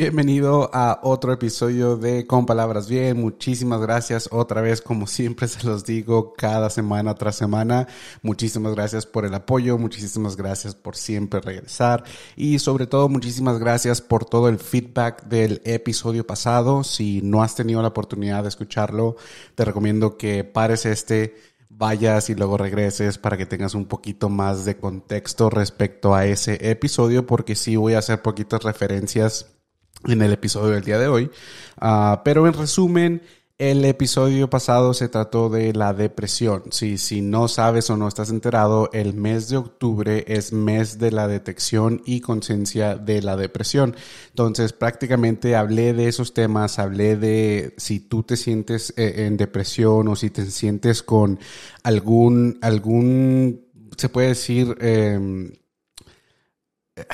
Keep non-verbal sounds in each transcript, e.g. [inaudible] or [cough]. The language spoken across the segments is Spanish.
Bienvenido a otro episodio de Con Palabras Bien. Muchísimas gracias otra vez, como siempre se los digo, cada semana tras semana. Muchísimas gracias por el apoyo, muchísimas gracias por siempre regresar y sobre todo muchísimas gracias por todo el feedback del episodio pasado. Si no has tenido la oportunidad de escucharlo, te recomiendo que pares este vayas y luego regreses para que tengas un poquito más de contexto respecto a ese episodio, porque sí voy a hacer poquitas referencias en el episodio del día de hoy. Ah, pero en resumen, el episodio pasado se trató de la depresión. Si, si no sabes o no estás enterado, el mes de octubre es mes de la detección y conciencia de la depresión. Entonces, prácticamente hablé de esos temas, hablé de si tú te sientes eh, en depresión o si te sientes con algún, algún, se puede decir, eh,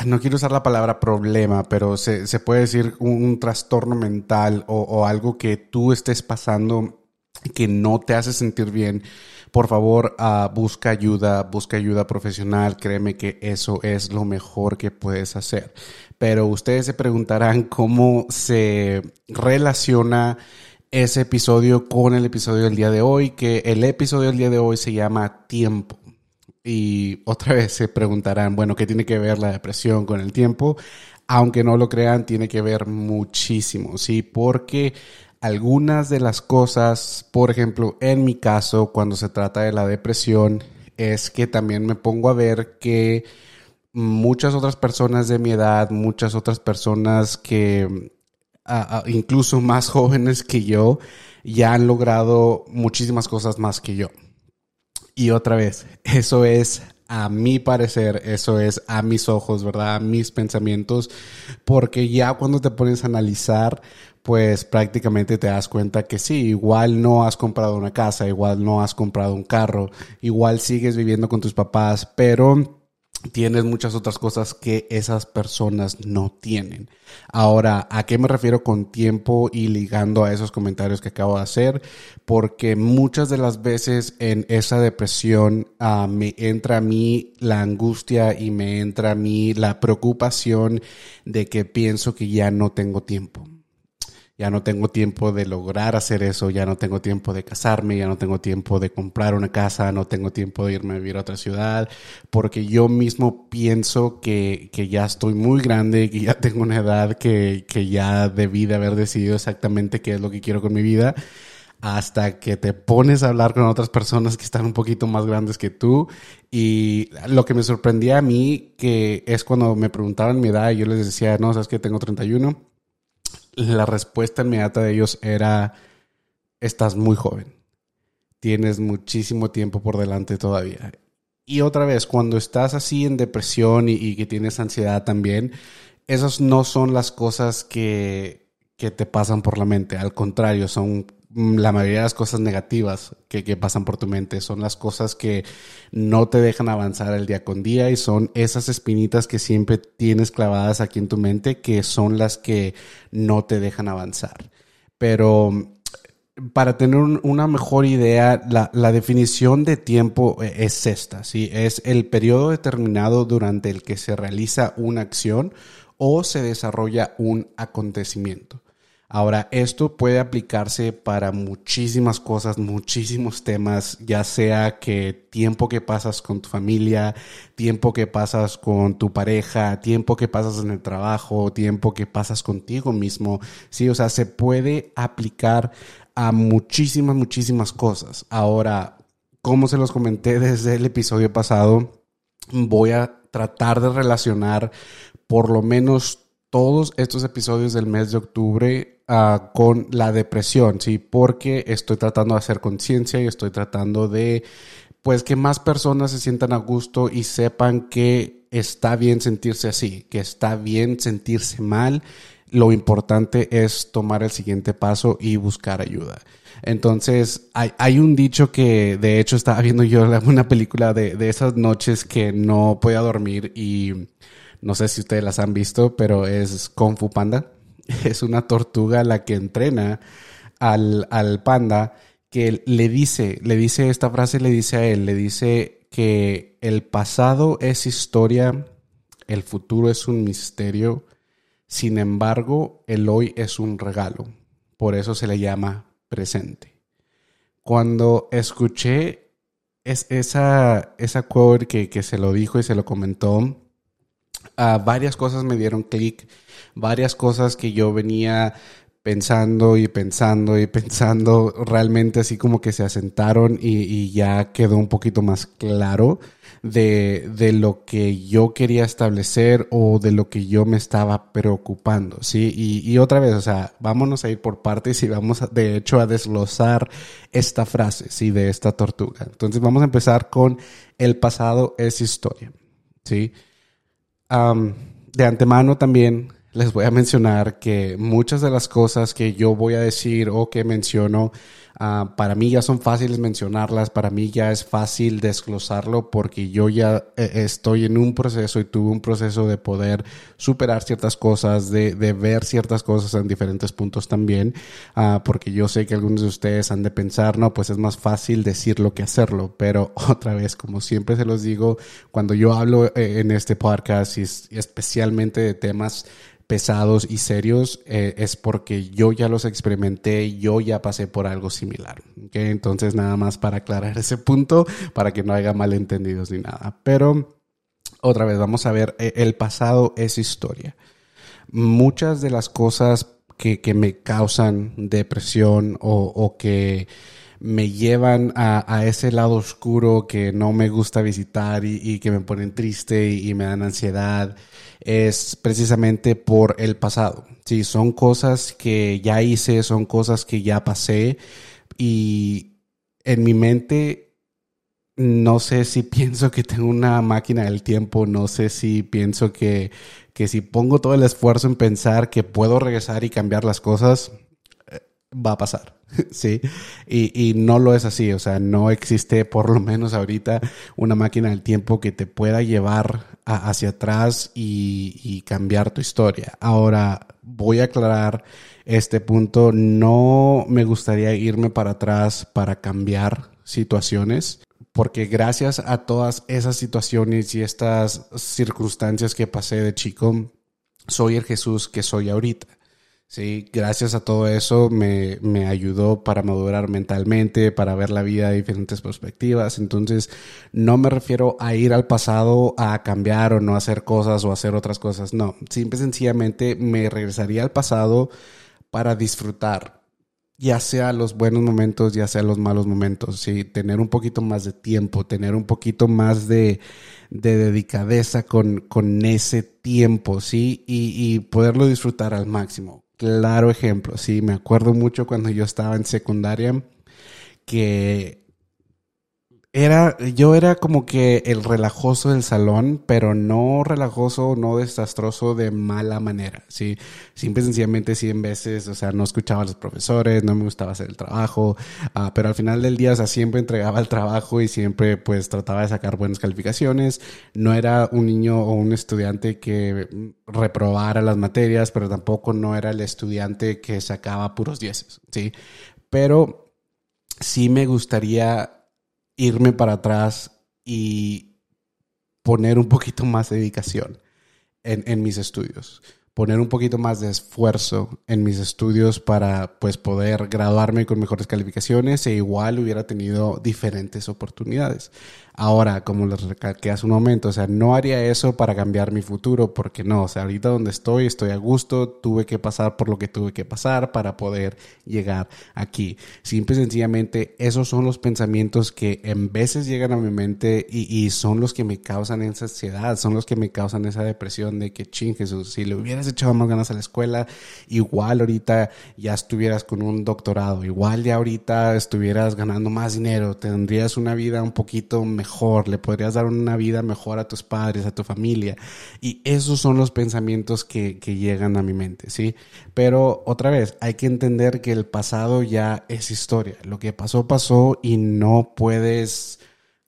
no quiero usar la palabra problema, pero se, se puede decir un, trastorno mental o, algo que tú estés pasando que no te hace sentir bien, por favor, uh, busca ayuda, busca ayuda profesional. Créeme que eso es lo mejor que puedes hacer. Pero ustedes se preguntarán cómo se relaciona ese episodio con el episodio del día de hoy, que el episodio del día de hoy se llama Tiempo. Y otra vez se preguntarán, bueno, ¿qué tiene que ver la depresión con el tiempo? Aunque no lo crean, tiene que ver muchísimo, ¿sí? Porque algunas de las cosas, por ejemplo, en mi caso, cuando se trata de la depresión, es que también me pongo a ver que muchas otras personas de mi edad, muchas otras personas que incluso más jóvenes que yo, ya han logrado muchísimas cosas más que yo. Y otra vez, eso es a mi parecer, eso es a mis ojos, ¿verdad? A mis pensamientos, porque ya cuando te pones a analizar, pues prácticamente te das cuenta que sí, igual no has comprado una casa, igual no has comprado un carro, igual sigues viviendo con tus papás, pero tienes muchas otras cosas que esas personas no tienen. Ahora, ¿a qué me refiero con tiempo y ligando a esos comentarios que acabo de hacer? Porque muchas de las veces en esa depresión ah, me entra a mí la angustia y me entra a mí la preocupación de que pienso que ya no tengo tiempo ya no tengo tiempo de lograr hacer eso, ya no tengo tiempo de casarme, ya no tengo tiempo de comprar una casa, no tengo tiempo de irme a vivir a otra ciudad, porque yo mismo pienso que, que ya estoy muy grande, que ya [laughs] tengo una edad que, que ya debí de haber decidido exactamente qué es lo que quiero con mi vida hasta que te pones a hablar con otras personas que están un poquito más grandes que tú. Y lo que me sorprendía a mí, que es cuando me preguntaban mi edad y yo les decía, no, sabes que tengo 31 la respuesta inmediata de ellos era, estás muy joven, tienes muchísimo tiempo por delante todavía. Y otra vez, cuando estás así en depresión y, que tienes ansiedad también, esas no son las cosas que, que te pasan por la mente, al contrario, son la mayoría de las cosas negativas que, que, pasan por tu mente son las cosas que no te dejan avanzar el día con día y son esas espinitas que siempre tienes clavadas aquí en tu mente que son las que no te dejan avanzar. Pero mm, para tener una mejor idea, la, la, definición de tiempo eh, es esta, ¿sí? Es el periodo determinado durante el que se realiza una acción o se desarrolla un acontecimiento. Ahora, esto puede aplicarse para muchísimas cosas, muchísimos temas, ya sea que tiempo que pasas con tu familia, tiempo que pasas con tu pareja, tiempo que pasas en el trabajo, tiempo que pasas contigo mismo. Sí, o sea, se puede aplicar a muchísimas, muchísimas cosas. Ahora, como se los comenté desde el episodio pasado, voy a tratar de relacionar por lo menos todos estos episodios del mes de octubre Ah, con la depresión, ¿sí? Porque estoy tratando de hacer conciencia y estoy tratando de, pues, que más personas se sientan a gusto y sepan que está bien sentirse así, que está bien sentirse mal. Lo importante es tomar el siguiente paso y buscar ayuda. Entonces, hay, hay, un dicho que de hecho estaba viendo yo [laughs] una película de, de, esas noches que no podía dormir y no sé si ustedes las han visto, pero es Kung Fu Panda. [laughs] es una tortuga la que entrena al, al panda que le dice, le dice esta frase, le dice a él, le dice que el pasado es historia, el futuro es un misterio, Sin embargo, el hoy es un regalo. Por eso se le llama presente. Cuando escuché es, esa, esa que, que se lo dijo y se lo comentó, varias cosas me dieron clic, varias cosas que yo venía pensando y pensando y pensando, realmente así como que se asentaron y, ya quedó un poquito más claro de, de, lo que yo quería establecer o de lo que yo me estaba preocupando, ¿sí? Y, otra vez, o sea, vámonos a ir por partes y vamos de hecho a desglosar esta frase, ¿sí? De esta tortuga. Entonces vamos a empezar con el pasado es historia, ¿sí? Um, de antemano también les voy a mencionar que muchas de las cosas que yo voy a decir o que menciono, uh, para mí ya son fáciles mencionarlas, para mí ya es fácil desglosarlo porque yo ya eh, estoy en un proceso y tuve un proceso de poder superar ciertas cosas, de, de ver ciertas cosas en diferentes puntos también, uh, porque yo sé que algunos de ustedes han de pensar, no, pues es más fácil decirlo que hacerlo, pero [laughs] otra vez, como siempre se los digo, cuando yo hablo eh, en este podcast y especialmente de temas pesados y serios eh, es porque yo ya los experimenté, yo ya pasé por algo similar. ¿okay? Entonces, nada más para aclarar [laughs] ese punto, para que no haya malentendidos ni nada. Pero, otra vez, vamos a ver, eh, el pasado es historia. Muchas de las cosas que, que me causan depresión o, o que me llevan a, ese lado oscuro que no me gusta visitar y, y que me ponen triste y, y, me dan ansiedad es precisamente por el pasado. Sí, son cosas que ya hice, son cosas que ya pasé y en mi mente no sé si [laughs] pienso que tengo una máquina del tiempo, no sé si pienso que, que si pongo todo el esfuerzo en pensar que puedo regresar y cambiar las cosas, va a pasar, [laughs] ¿sí? Y, y, no lo es así, o sea, no existe por lo menos ahorita una máquina del tiempo que te pueda llevar hacia atrás y, y, cambiar tu historia. Ahora, voy a aclarar este punto, no me gustaría irme para atrás para cambiar situaciones. Porque gracias a todas esas situaciones y estas circunstancias que pasé de chico, soy el Jesús que soy ahorita. Sí, gracias a todo eso me, me, ayudó para madurar mentalmente, para ver la vida de diferentes perspectivas. Entonces, no me refiero a ir al pasado a cambiar o no hacer cosas o hacer otras cosas. No, simple y sencillamente me regresaría al pasado para disfrutar, ya sea los buenos momentos, ya sea los malos momentos. Sí, tener un poquito más de tiempo, tener un poquito más de, de dedicadeza con, con ese tiempo, sí, y, y poderlo disfrutar al máximo claro ejemplo. Sí, me acuerdo mucho cuando yo estaba en secundaria que era, yo era como que el relajoso del salón, pero no relajoso, no desastroso de mala manera, ¿sí? Simple y sencillamente cien veces, o sea, no escuchaba a los profesores, no me gustaba hacer el trabajo, uh, pero al final del día, o sea, siempre entregaba el trabajo y siempre, pues, trataba de sacar buenas calificaciones. No era un niño o un estudiante que reprobara las materias, pero tampoco no era el estudiante que sacaba puros dieces, ¿sí? Pero sí me gustaría irme para atrás y poner un poquito más de dedicación en, en, mis estudios, poner un poquito más de esfuerzo en mis estudios para pues poder graduarme con mejores calificaciones e igual hubiera tenido diferentes oportunidades. Ahora, como les recalqué hace un momento, o sea, no haría eso para cambiar mi futuro, porque no, o sea, ahorita donde estoy, estoy a gusto, tuve que pasar por lo que tuve que pasar para poder llegar aquí. Simple y sencillamente, esos son los pensamientos que en veces llegan a mi mente y, y son los que me causan esa ansiedad, son los que me causan esa depresión de que, ching, Jesús, si le hubieras echado más ganas a la escuela, igual ahorita ya estuvieras con un doctorado, igual ya ahorita estuvieras ganando más dinero, tendrías una vida un poquito mejor mejor, le podrías dar una vida mejor a tus padres, a tu familia. Y esos son los pensamientos que, que llegan a mi mente, ¿sí? Pero otra vez, hay que entender que el pasado ya es historia. Lo que pasó, pasó y no puedes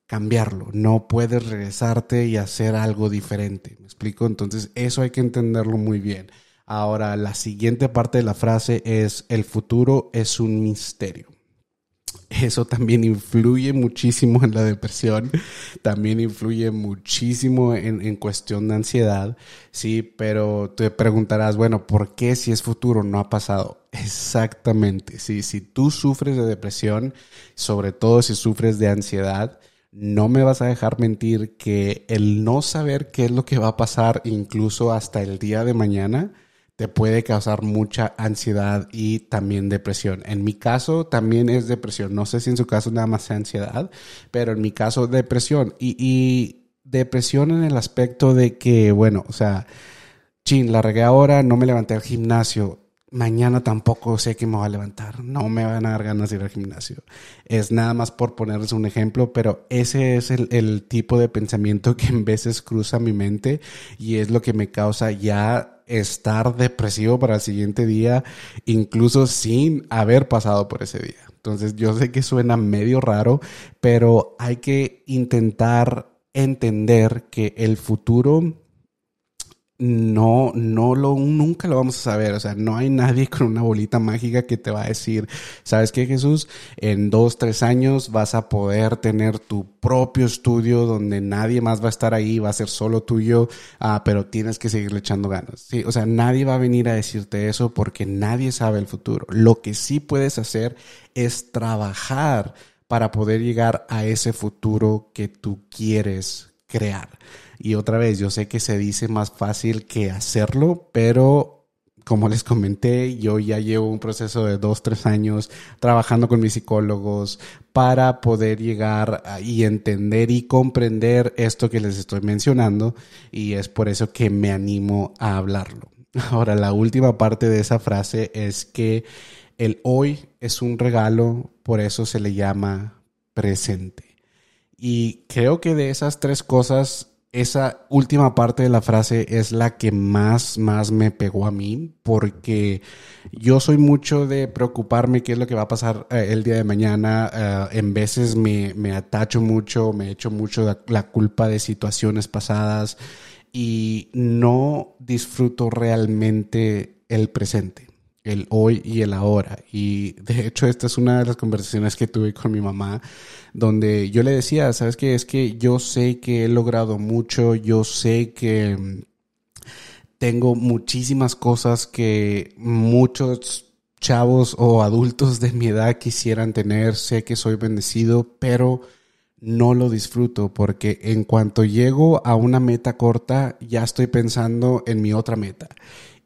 cambiarlo, no puedes regresarte y hacer algo diferente. ¿Me explico? Entonces, eso hay que entenderlo muy bien. Ahora, la siguiente parte de la frase es, el futuro es un misterio. Eso también influye muchísimo en la depresión, también influye muchísimo en, en cuestión de ansiedad, sí, pero te preguntarás, bueno, ¿por qué si es futuro no ha pasado? Exactamente, sí, si tú sufres de depresión, sobre todo si sufres de ansiedad, no me vas a dejar mentir que el no saber qué es lo que va a pasar incluso hasta el día de mañana te puede causar mucha ansiedad y también depresión. En mi caso también es depresión. No sé si en su caso nada más sea ansiedad, pero en mi caso depresión. Y, depresión en el aspecto de que, bueno, o sea, chin, la regué ahora, no me levanté al gimnasio mañana tampoco sé que me va a levantar, no me van a dar ganas de ir al gimnasio. Es nada más por ponerles un ejemplo, pero ese es el, tipo de pensamiento que en veces cruza mi mente y es lo que me causa ya estar depresivo para el siguiente día, incluso sin haber pasado por ese día. Entonces yo sé que suena medio raro, pero hay que intentar entender que el futuro no, no lo, nunca lo vamos a saber. O sea, no hay nadie con una bolita mágica que te va a decir, ¿sabes qué, Jesús? En dos, tres años vas a poder tener tu propio estudio donde nadie más va a estar ahí, va a ser solo tuyo, ah, pero tienes que seguirle echando ganas. Sí, o sea, nadie va a venir a decirte eso porque nadie sabe el futuro. Lo que sí puedes hacer es trabajar para poder llegar a ese futuro que tú quieres crear. Y otra vez, yo sé que se dice más fácil que hacerlo, pero como les comenté, yo ya llevo un proceso de dos, tres años trabajando con mis psicólogos para poder llegar y entender y comprender esto que les estoy mencionando y es por eso que me animo a hablarlo. [laughs] Ahora, la última parte de esa frase es que el hoy es un regalo, por eso se le llama presente. Y creo que de esas tres cosas esa última parte de la frase es la que más, más me pegó a mí, porque yo soy mucho de preocuparme qué es lo que va a pasar eh, el día de mañana. Eh, en veces me, me, atacho mucho, me echo mucho la culpa de situaciones pasadas y no disfruto realmente el presente el hoy y el ahora. Y de hecho esta es una de las conversaciones que tuve con mi mamá, donde yo le decía, ¿sabes qué? Es que yo sé que he logrado mucho, yo sé que mm, tengo muchísimas cosas que muchos chavos o adultos de mi edad quisieran tener, sé que soy bendecido, pero no lo disfruto porque en cuanto llego a una meta corta ya estoy pensando en mi otra meta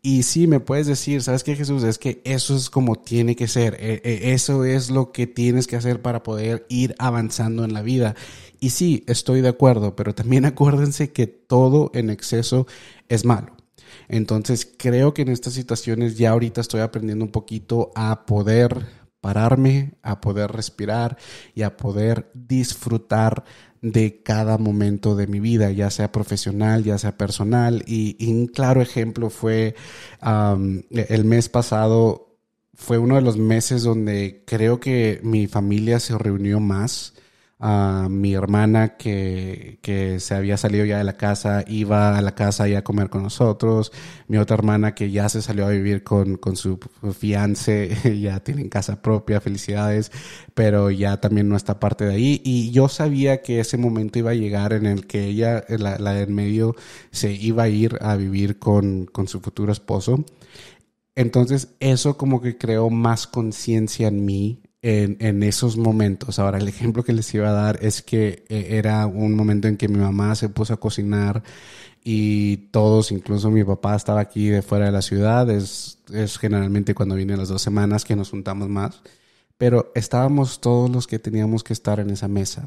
y sí, me puedes decir, ¿sabes qué, Jesús? Es que eso es como tiene que ser. E, e, eso es lo que tienes que hacer para poder ir avanzando en la vida. Y sí, estoy de acuerdo, pero también [laughs] acuérdense que todo en exceso es malo. Entonces, creo que en estas situaciones ya ahorita estoy aprendiendo un poquito a poder pararme, a poder respirar y a poder disfrutar de cada momento de mi vida, ya sea profesional, ya sea personal. Y, un claro ejemplo fue el mes pasado, fue uno de los meses donde creo que mi familia se reunió más a mi hermana que, que, se había salido ya de la casa, iba a la casa ya a comer con nosotros, mi otra hermana que ya se salió a vivir con, con su fiance, [laughs] ya tienen casa propia, felicidades, pero ya también no está parte de ahí. Y yo sabía que ese momento iba a llegar en el que ella, la, la del medio, se iba a ir a vivir con, con su futuro esposo. Entonces eso como que creó más conciencia en mí en, esos momentos. Ahora, el ejemplo que les iba a dar es que eh, era un momento en que mi mamá se puso a cocinar y todos, incluso mi papá estaba aquí de fuera de la ciudad. Es, es generalmente cuando vienen las dos semanas que nos juntamos más. Pero estábamos todos los que teníamos que estar en esa mesa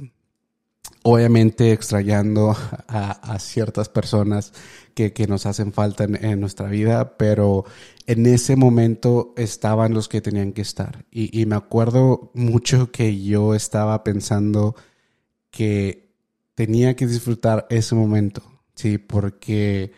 obviamente extrañando a, ciertas personas que, nos hacen falta en, nuestra vida, pero en ese momento estaban los que tenían que estar. Y, me acuerdo mucho que yo estaba pensando que tenía que disfrutar ese momento, ¿sí? Porque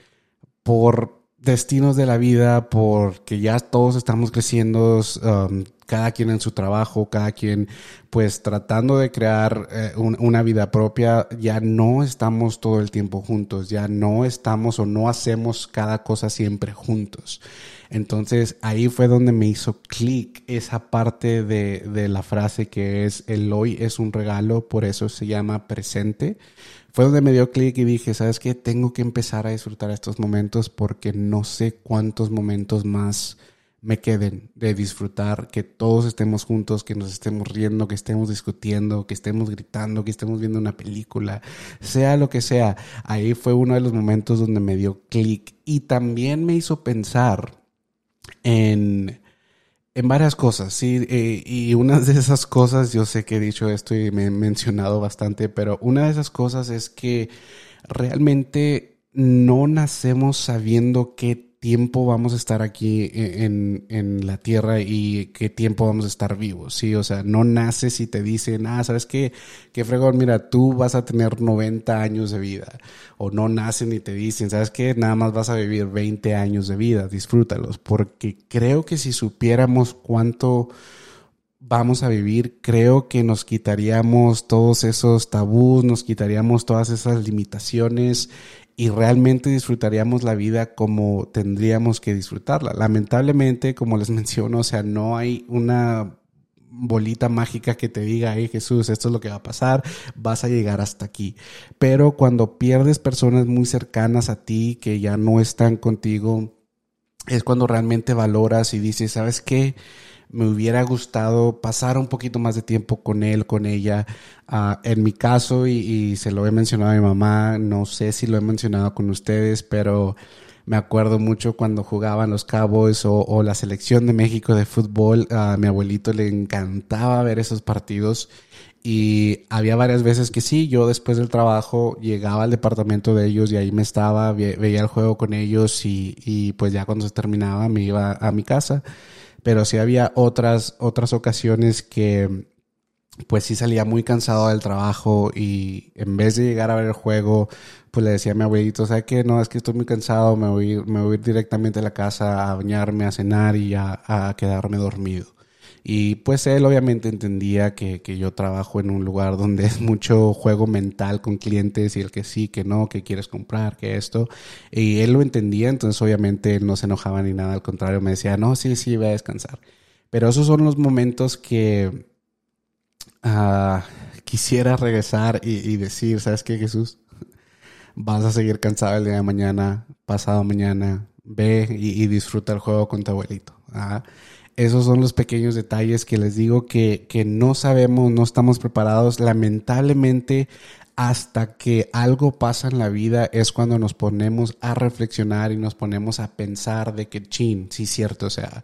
por destinos de la vida, porque ya todos estamos creciendo, um, cada quien en su trabajo, cada quien pues tratando de crear eh, una vida propia, ya no estamos todo el tiempo juntos, ya no estamos o no hacemos cada cosa siempre juntos. Entonces ahí fue donde me hizo clic esa parte de, de la frase que es el hoy es un regalo, por eso se llama presente. Fue donde me dio clic y dije, ¿sabes qué? Tengo que empezar a disfrutar estos momentos porque no sé cuántos momentos más me queden de disfrutar, que todos estemos juntos, que nos estemos riendo, que estemos discutiendo, que estemos gritando, que estemos viendo una película, sea lo que sea. Ahí fue uno de los momentos donde me dio clic y también me hizo pensar en, en varias cosas, sí, eh, y una de esas cosas, yo sé que he dicho esto y me he mencionado bastante, pero una de esas cosas es que realmente no nacemos sabiendo qué tiempo vamos a estar aquí e, en, en, la tierra y qué tiempo vamos a estar vivos, ¿sí? O sea, no naces y te dicen, ah, ¿sabes qué? Qué fregón, mira, tú vas a tener 90 años de vida. O no nacen y te dicen, ¿sabes qué? Nada más vas a vivir 20 años de vida, disfrútalos. Porque creo que si supiéramos cuánto vamos a vivir, creo que nos quitaríamos todos esos tabús, nos quitaríamos todas esas limitaciones y realmente disfrutaríamos la vida como tendríamos que disfrutarla. Lamentablemente, como les [laughs] menciono, o sea, no hay una bolita mágica que te diga, hey Jesús, esto es lo que va a pasar, vas a llegar hasta aquí. Pero cuando pierdes personas muy cercanas a ti que ya no están contigo, es cuando realmente valoras y dices, ¿sabes qué? Me hubiera gustado pasar un poquito más de tiempo con él, con ella. Ah, en mi caso, y, se lo he mencionado a mi mamá, no sé si lo he mencionado con ustedes, pero me acuerdo mucho cuando jugaban los Cowboys o, la selección de México de fútbol. A mi abuelito le encantaba ver esos partidos. Y había varias veces que sí, yo después del trabajo llegaba al departamento de ellos y ahí me estaba, veía el juego con ellos y, y pues ya cuando se terminaba me iba a mi casa pero sí había otras, otras ocasiones que pues sí salía muy cansado del trabajo y en vez de llegar a ver el juego, pues le decía a mi abuelito, ¿sabes qué? No, es que estoy muy cansado, me voy, me voy directamente a la casa a bañarme, a cenar y a quedarme dormido. Y pues él obviamente entendía que, que, yo trabajo en un lugar donde es mucho juego mental con clientes y el que sí, que no, que quieres comprar, que esto. Y él lo entendía, entonces obviamente él no se enojaba ni nada, al contrario, me decía, no, sí, sí, voy a descansar. Pero esos son los momentos que uh, quisiera regresar y, decir, ¿sabes qué, Jesús? Vas a seguir cansado el día de mañana, pasado mañana, ve y, disfruta el juego con tu abuelito. Esos son los pequeños detalles que les digo que, que no sabemos, no estamos preparados. Lamentablemente, hasta que algo pasa en la vida es cuando nos ponemos a reflexionar y nos ponemos a pensar de que, chin, sí, cierto, o sea,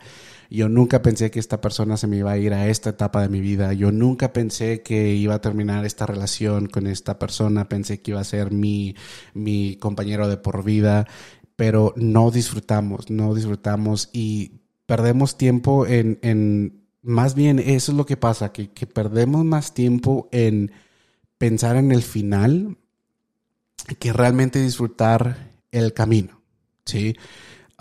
yo nunca pensé que esta persona se me iba a ir a esta etapa de mi vida, yo nunca pensé que iba a terminar esta relación con esta persona, pensé que iba a ser mi, mi compañero de por vida, pero no disfrutamos, no disfrutamos y perdemos tiempo en, en, más bien eso es lo que pasa, que, que perdemos más tiempo en pensar en el final que realmente disfrutar el camino, ¿sí?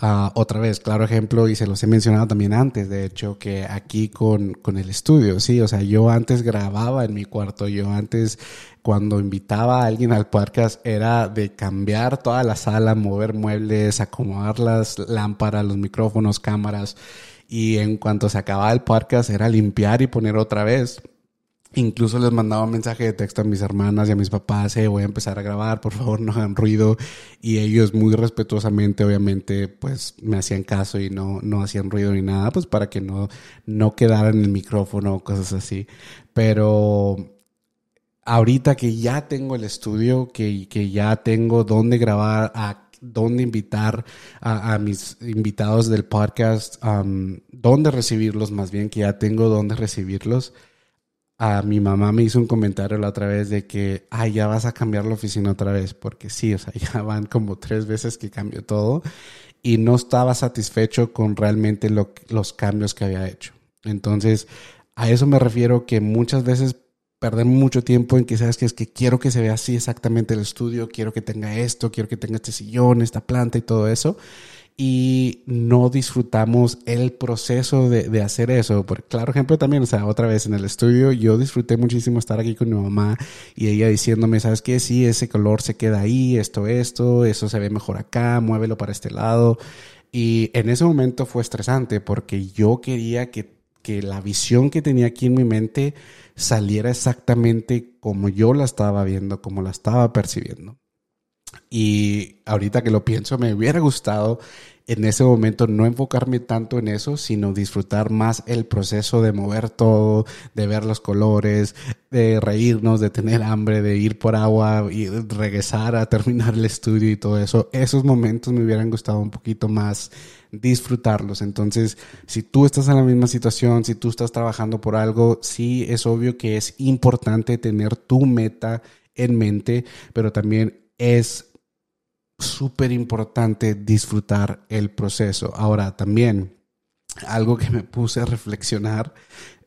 Uh, otra vez, claro ejemplo, y se los he mencionado también antes, de hecho, que aquí con, con, el estudio, sí, o sea, yo antes grababa en mi cuarto, yo antes cuando invitaba a alguien al podcast era de cambiar toda la sala, mover muebles, acomodar las lámparas, los micrófonos, cámaras, y en cuanto se acababa el podcast era limpiar y poner otra vez. Incluso les mandaba mensaje de texto a mis hermanas y a mis papás, eh, voy a empezar a grabar, por favor no hagan ruido. Y ellos muy respetuosamente, obviamente, pues me hacían caso y no, no hacían ruido ni nada, pues para que no, no quedaran en el micrófono o cosas así. Pero ahorita que ya tengo el estudio, que, que ya tengo dónde grabar, a dónde invitar a, a mis invitados del podcast, um, dónde recibirlos más bien, que ya tengo dónde recibirlos a mi mamá me hizo un comentario la otra vez de que, ay, ya vas a cambiar la oficina otra vez, porque sí, o sea, [laughs] ya van como tres veces que cambió todo y no estaba satisfecho con realmente lo, los cambios que había hecho. Entonces, a eso me refiero que muchas veces perdemos mucho tiempo en que sabes que es que quiero que se vea así exactamente el estudio, quiero que tenga esto, quiero que tenga este sillón, esta planta y todo eso y no disfrutamos el proceso de, de, hacer eso. Por claro ejemplo también, o sea, otra vez en el estudio, yo disfruté muchísimo estar aquí con mi mamá y ella diciéndome, ¿sabes qué? Sí, ese color se queda ahí, esto, esto, eso se ve mejor acá, muévelo para este lado. Y en ese momento fue estresante porque yo quería que, que la visión que tenía aquí en mi mente saliera exactamente como yo la estaba viendo, como la estaba percibiendo. Y ahorita que lo pienso, me hubiera gustado en ese momento no enfocarme tanto en eso, sino disfrutar más el proceso de mover todo, de ver los colores, de reírnos, de tener hambre, de ir por agua y regresar a terminar el estudio y todo eso. Esos momentos me hubieran gustado un poquito más disfrutarlos. Entonces, si tú estás en la misma situación, si tú estás trabajando por algo, sí es obvio que es importante tener tu meta en mente, pero también es súper importante disfrutar el proceso. Ahora, también algo que me puse a reflexionar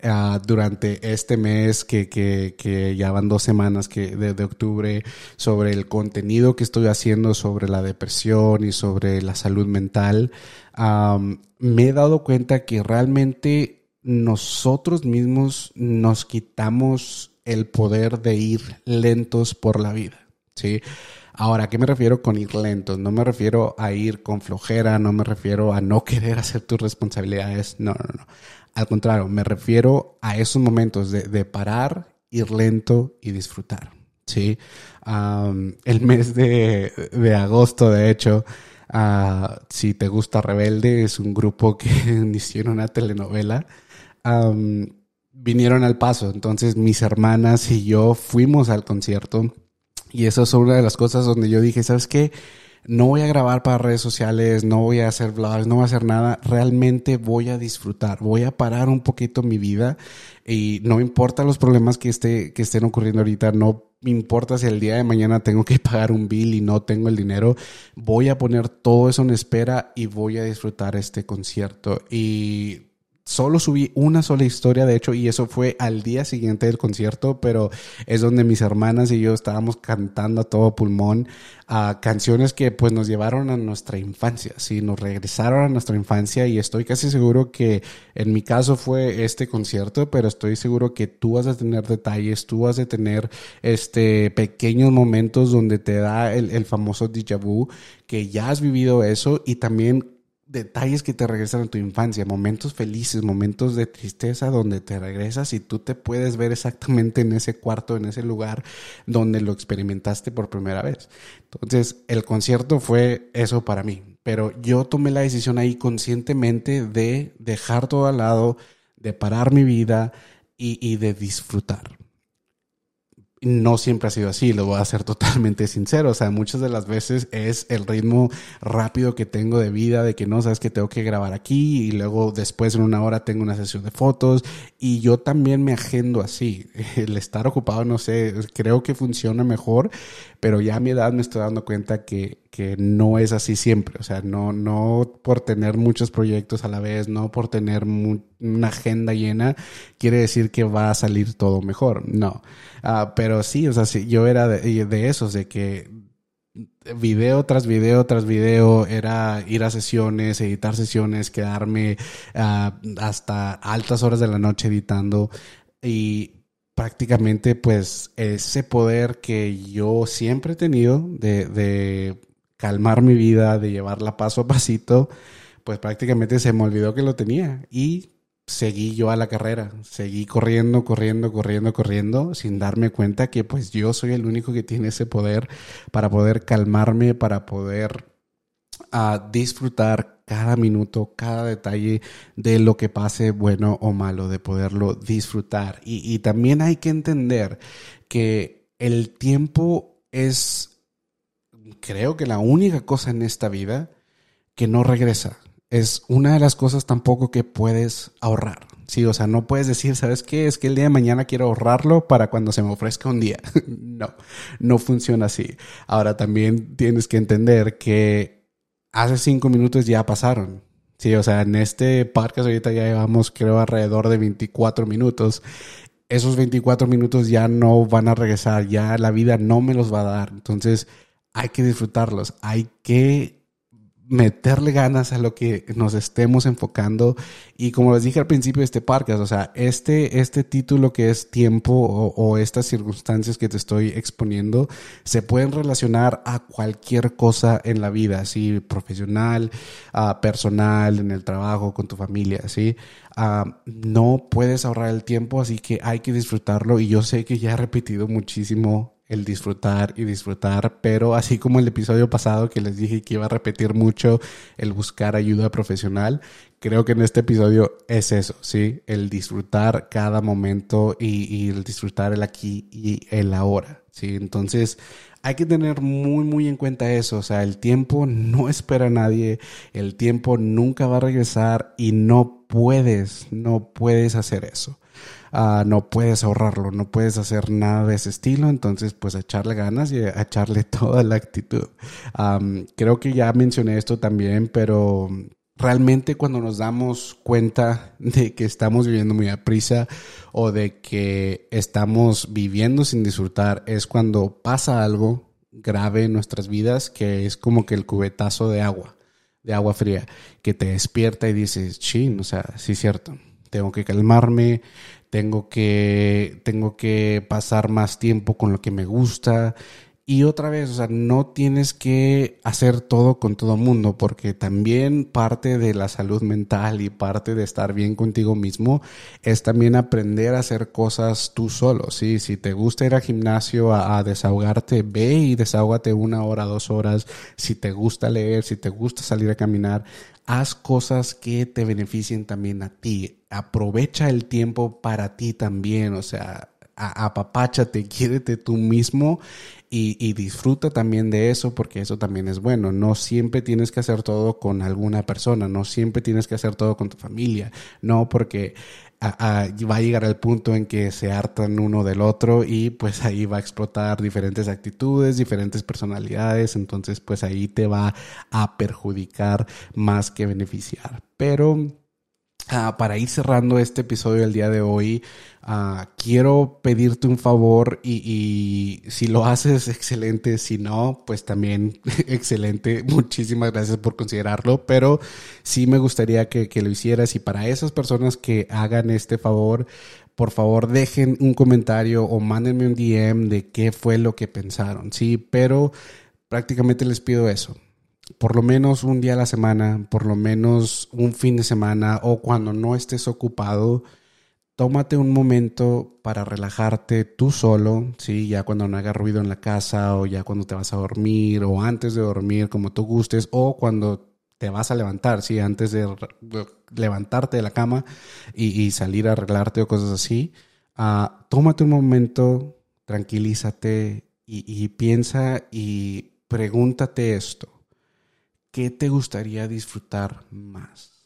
ah, durante este mes, que, que, ya van dos semanas que de, octubre, sobre el contenido que estoy haciendo sobre la depresión y sobre la salud mental, me he dado cuenta que realmente nosotros mismos nos quitamos el poder de ir lentos por la vida. ¿Sí? Ahora, ¿a qué me refiero con ir lento? No me refiero a ir con flojera, no me refiero a no querer [laughs] hacer tus responsabilidades, no, no, no. Al contrario, me refiero a esos momentos de, parar, ir lento y disfrutar. ¿sí? el mes de, agosto, de hecho, ah, si te gusta Rebelde, es un grupo que [laughs] hicieron una telenovela. vinieron al paso, entonces mis hermanas y yo fuimos al concierto y eso es una de las cosas donde yo dije, ¿sabes qué? No voy a grabar para redes sociales, no voy a hacer vlogs, no voy a hacer nada. Realmente voy a disfrutar, voy a parar un poquito mi vida y no importa los problemas que, esté, que estén ocurriendo ahorita, no me importa si el día de mañana tengo que pagar un bill y no tengo el dinero, voy a poner todo eso en espera y voy a disfrutar este concierto. Y solo subí una sola historia, de hecho, y eso fue al día siguiente del concierto, pero es donde mis hermanas y yo estábamos cantando a todo pulmón canciones que pues nos llevaron a nuestra infancia, sí, nos regresaron a nuestra infancia y estoy casi seguro que en mi caso fue este concierto, pero estoy seguro que tú vas a tener detalles, tú vas a tener este pequeños momentos donde te da el, el famoso déjà vu, que ya has vivido eso y también detalles que te regresan a tu infancia, momentos felices, momentos de tristeza donde te regresas y tú te puedes ver exactamente en ese cuarto, en ese lugar donde lo experimentaste por primera vez. Entonces, el concierto fue eso para mí, pero yo tomé la decisión ahí conscientemente de dejar todo al lado, de parar mi vida y, y de disfrutar no siempre ha sido así, lo voy a ser [laughs] totalmente sincero. O sea, muchas de las veces es el ritmo rápido que tengo de vida, de que no sabes que tengo que grabar aquí y luego después en una hora tengo una sesión de fotos. Y yo también me agendo así. [laughs] El estar ocupado, no sé, creo que funciona mejor, pero ya a mi edad me estoy dando cuenta que, que no es así siempre. O sea, no, no por tener muchos proyectos a la vez, no por tener una agenda llena, quiere decir que va a salir todo mejor. No. Uh, pero sí, o sea, sí, yo era de, esos, de que video tras video tras video era ir a sesiones, editar sesiones, quedarme uh, hasta altas horas de la noche editando y prácticamente pues ese poder que yo siempre he tenido de, de calmar mi vida, de llevarla paso a pasito, pues prácticamente se me olvidó que lo tenía y seguí yo a la carrera, seguí corriendo, corriendo, corriendo, corriendo, sin darme cuenta que pues yo soy el único que tiene ese poder para poder calmarme, para poder uh, disfrutar cada minuto, cada detalle de lo que pase, bueno o malo, de poderlo disfrutar. Y, también hay que entender que el tiempo es, creo que la única cosa en esta vida que no regresa. Es una de las cosas tampoco que puedes ahorrar. Sí, o sea, no puedes decir, ¿sabes qué? Es que el día de mañana quiero ahorrarlo para cuando se me ofrezca un día. [laughs] no, no funciona así. Ahora también tienes que entender que hace cinco minutos ya pasaron. Sí, o sea, en este podcast ahorita ya llevamos, creo, alrededor de 24 minutos. Esos 24 minutos ya no van a regresar, ya la vida no me los va a dar. Entonces, hay que disfrutarlos, hay que meterle ganas a lo que nos estemos enfocando. Y como les dije al principio de este podcast, o sea, este, este título que es tiempo o, estas circunstancias que te estoy exponiendo se pueden relacionar a cualquier cosa en la vida, así profesional, uh, personal, en el trabajo, con tu familia, así. Ah, no puedes ahorrar el tiempo, así que hay que disfrutarlo. Y yo sé que ya he repetido muchísimo el disfrutar y disfrutar, pero así como el episodio pasado que les dije que iba a repetir mucho el buscar ayuda profesional, creo que en este episodio es eso, ¿sí? El disfrutar cada momento y, el disfrutar el aquí y el ahora, ¿sí? Entonces hay que tener muy, muy en cuenta eso, o sea, el tiempo no espera a nadie, el tiempo nunca va a regresar y no puedes, no puedes hacer eso. Ah, no puedes ahorrarlo, no puedes hacer nada de ese estilo, entonces pues echarle ganas y echarle [laughs] toda la actitud. creo que ya mencioné esto también, pero realmente cuando nos damos cuenta de que estamos viviendo muy a prisa o de que estamos viviendo sin disfrutar es cuando pasa algo grave en nuestras vidas que es como que el cubetazo de agua, de agua fría, que te despierta y dices, chin, o sea, sí es cierto, tengo que calmarme, tengo que, tengo que pasar más tiempo con lo que me gusta. Y otra vez, o sea, no tienes que hacer todo con todo mundo, porque también parte de la salud mental y parte de estar bien contigo mismo es también aprender a hacer cosas tú solo, ¿sí? Si te gusta ir al gimnasio a, desahogarte, ve y desahógate una hora, dos horas. Si te gusta leer, si te gusta salir a caminar, haz cosas que te beneficien también a ti. Aprovecha el tiempo para ti también, o sea, apapáchate, [laughs] quiérete tú mismo y, disfruta también de eso porque eso también es bueno. No siempre tienes que hacer todo con alguna persona, no siempre tienes que hacer todo con tu familia, no porque va a llegar el punto en que se hartan uno del otro y pues ahí va a explotar diferentes actitudes, diferentes personalidades, entonces pues ahí te va a perjudicar más que beneficiar. Pero Ah, para ir cerrando este episodio del día de hoy, ah, quiero pedirte un favor y, si lo haces, excelente. Si no, pues también [laughs] excelente. Muchísimas gracias por considerarlo, pero sí me gustaría que, que lo hicieras y para esas personas que hagan este favor, por favor dejen un comentario o mándenme un DM de qué fue lo que pensaron. Sí, pero prácticamente les pido eso por lo menos un día a la semana, por lo menos un fin de semana o cuando no estés ocupado, tómate un momento para relajarte tú solo, ¿sí? Ya cuando no haga ruido en la casa o ya cuando te vas a dormir o antes de dormir, como tú gustes, o cuando te vas a levantar, ¿sí? Antes de levantarte de la cama y, salir a arreglarte o cosas así. Ah, tómate un momento, tranquilízate y piensa y pregúntate esto. ¿Qué te gustaría disfrutar más?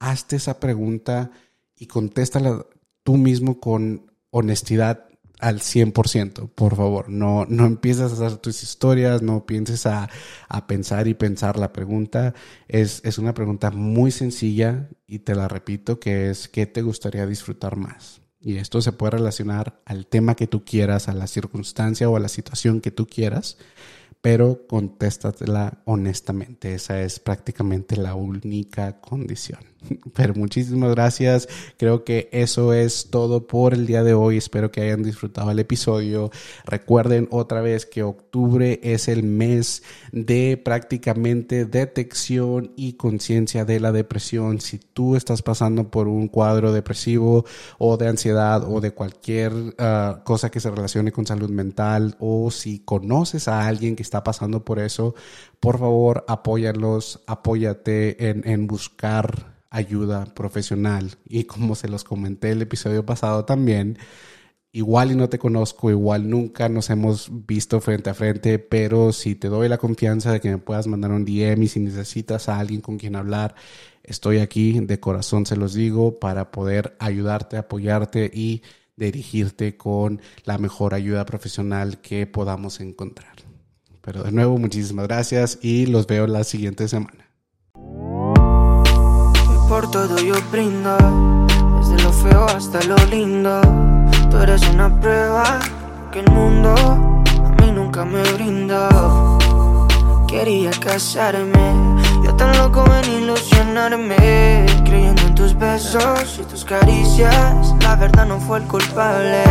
Hazte esa pregunta y contéstala tú mismo con honestidad al 100%, por favor. No, no empieces a hacer tus historias, no pienses a, pensar y pensar. La pregunta es, es una pregunta muy sencilla y te la repito, que es ¿qué te gustaría disfrutar más? Y esto se puede relacionar al tema que tú quieras, a la circunstancia o a la situación que tú quieras pero contéstatela honestamente. Esa es prácticamente la única condición. [laughs] Pero muchísimas gracias. Creo que eso es todo por el día de hoy. Espero que hayan disfrutado el episodio. Recuerden otra vez que octubre es el mes de prácticamente detección y conciencia de la depresión. Si tú estás pasando por un cuadro depresivo o de ansiedad o de cualquier ah, cosa que se relacione con salud mental o si conoces a alguien que está pasando por eso, por favor apóyalos, apóyate en, buscar ayuda profesional. Y como se los comenté el episodio pasado también, igual y no te conozco, igual nunca nos hemos visto frente a frente, pero si te doy la confianza de que me puedas mandar un DM y si necesitas a alguien con quien hablar, estoy aquí, de corazón se los digo, para poder ayudarte, apoyarte y dirigirte con la mejor ayuda profesional que podamos encontrar. Pero de nuevo, muchísimas gracias y los veo la siguiente semana por todo yo brindo, desde lo feo hasta lo lindo. Tú eres una prueba que el mundo a mí nunca me brindó. Quería casarme tan loco en ilusionarme Creyendo en tus besos y tus caricias La verdad no fue el culpable